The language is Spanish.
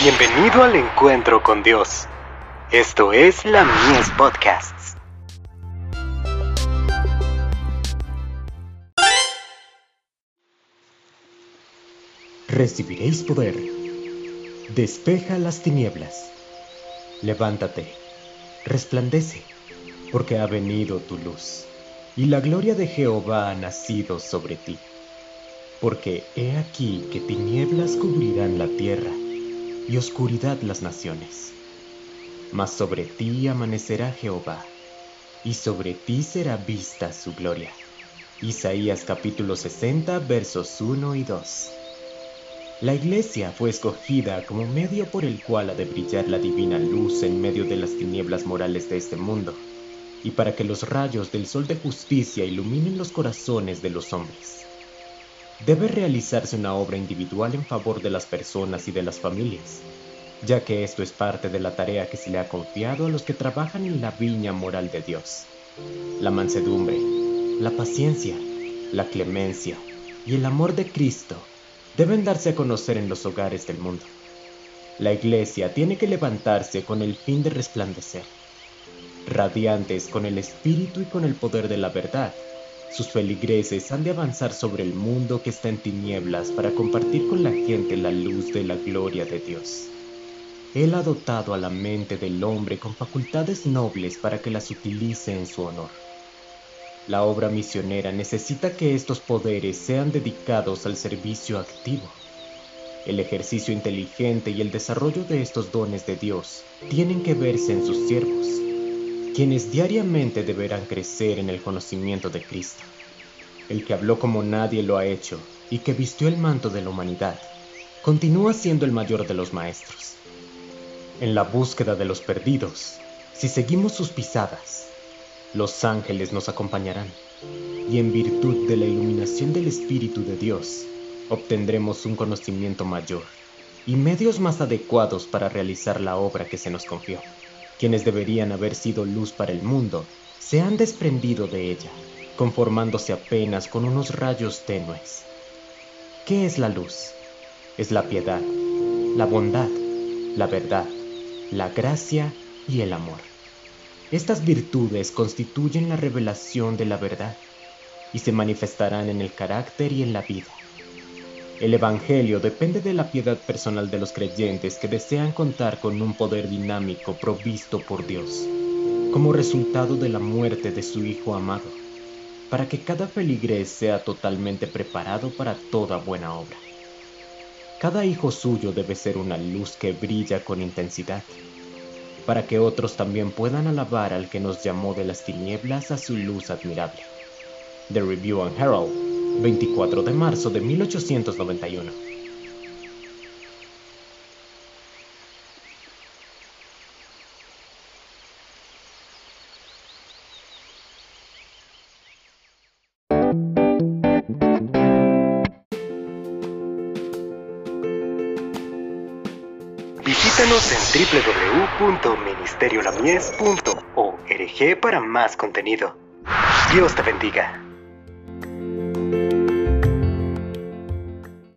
Bienvenido al encuentro con Dios. Esto es la Mies Podcasts. Recibiréis poder. Despeja las tinieblas. Levántate, resplandece, porque ha venido tu luz, y la gloria de Jehová ha nacido sobre ti. Porque he aquí que tinieblas cubrirán la tierra y oscuridad las naciones. Mas sobre ti amanecerá Jehová, y sobre ti será vista su gloria. Isaías capítulo 60 versos 1 y 2. La iglesia fue escogida como medio por el cual ha de brillar la divina luz en medio de las tinieblas morales de este mundo, y para que los rayos del sol de justicia iluminen los corazones de los hombres. Debe realizarse una obra individual en favor de las personas y de las familias, ya que esto es parte de la tarea que se le ha confiado a los que trabajan en la viña moral de Dios. La mansedumbre, la paciencia, la clemencia y el amor de Cristo deben darse a conocer en los hogares del mundo. La iglesia tiene que levantarse con el fin de resplandecer, radiantes con el espíritu y con el poder de la verdad sus feligreses han de avanzar sobre el mundo que está en tinieblas para compartir con la gente la luz de la gloria de Dios. Él ha dotado a la mente del hombre con facultades nobles para que las utilice en su honor. La obra misionera necesita que estos poderes sean dedicados al servicio activo. El ejercicio inteligente y el desarrollo de estos dones de Dios tienen que verse en sus siervos quienes diariamente deberán crecer en el conocimiento de Cristo, el que habló como nadie lo ha hecho y que vistió el manto de la humanidad, continúa siendo el mayor de los maestros. En la búsqueda de los perdidos, si seguimos sus pisadas, los ángeles nos acompañarán y en virtud de la iluminación del Espíritu de Dios, obtendremos un conocimiento mayor y medios más adecuados para realizar la obra que se nos confió quienes deberían haber sido luz para el mundo, se han desprendido de ella, conformándose apenas con unos rayos tenues. ¿Qué es la luz? Es la piedad, la bondad, la verdad, la gracia y el amor. Estas virtudes constituyen la revelación de la verdad y se manifestarán en el carácter y en la vida. El Evangelio depende de la piedad personal de los creyentes que desean contar con un poder dinámico provisto por Dios, como resultado de la muerte de su Hijo amado, para que cada feligrés sea totalmente preparado para toda buena obra. Cada hijo suyo debe ser una luz que brilla con intensidad, para que otros también puedan alabar al que nos llamó de las tinieblas a su luz admirable. The Review and Herald 24 de marzo de 1891. Visítanos en www.ministeriolamies.org para más contenido. Dios te bendiga.